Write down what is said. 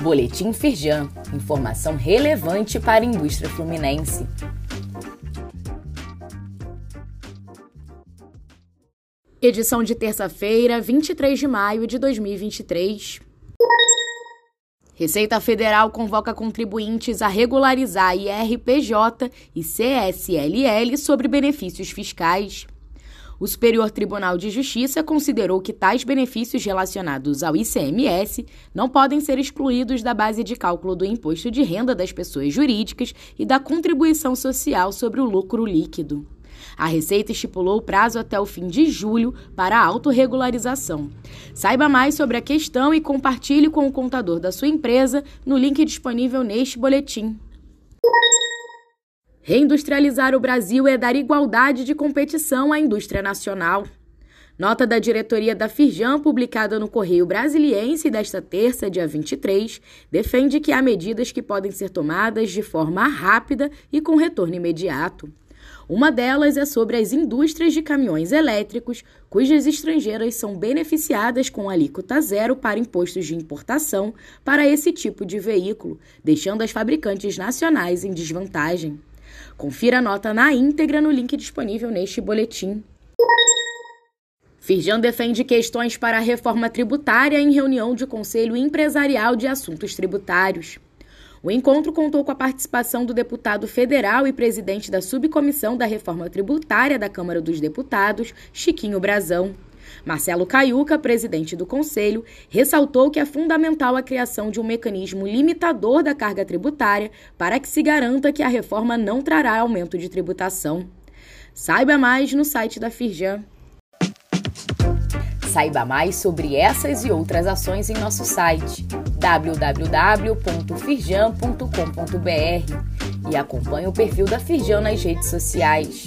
Boletim Firjan. Informação relevante para a indústria fluminense. Edição de terça-feira, 23 de maio de 2023. Receita Federal convoca contribuintes a regularizar IRPJ e CSLL sobre benefícios fiscais. O Superior Tribunal de Justiça considerou que tais benefícios relacionados ao ICMS não podem ser excluídos da base de cálculo do imposto de renda das pessoas jurídicas e da contribuição social sobre o lucro líquido. A Receita estipulou o prazo até o fim de julho para a autorregularização. Saiba mais sobre a questão e compartilhe com o contador da sua empresa no link disponível neste boletim. Reindustrializar o Brasil é dar igualdade de competição à indústria nacional. Nota da diretoria da Firjan, publicada no Correio Brasiliense desta terça, dia 23, defende que há medidas que podem ser tomadas de forma rápida e com retorno imediato. Uma delas é sobre as indústrias de caminhões elétricos, cujas estrangeiras são beneficiadas com alíquota zero para impostos de importação para esse tipo de veículo, deixando as fabricantes nacionais em desvantagem. Confira a nota na íntegra no link disponível neste boletim. Firjan defende questões para a reforma tributária em reunião de Conselho Empresarial de Assuntos Tributários. O encontro contou com a participação do deputado federal e presidente da subcomissão da reforma tributária da Câmara dos Deputados, Chiquinho Brazão. Marcelo Caiuca, presidente do Conselho, ressaltou que é fundamental a criação de um mecanismo limitador da carga tributária para que se garanta que a reforma não trará aumento de tributação. Saiba mais no site da Firjan. Saiba mais sobre essas e outras ações em nosso site www.firjan.com.br e acompanhe o perfil da Firjan nas redes sociais.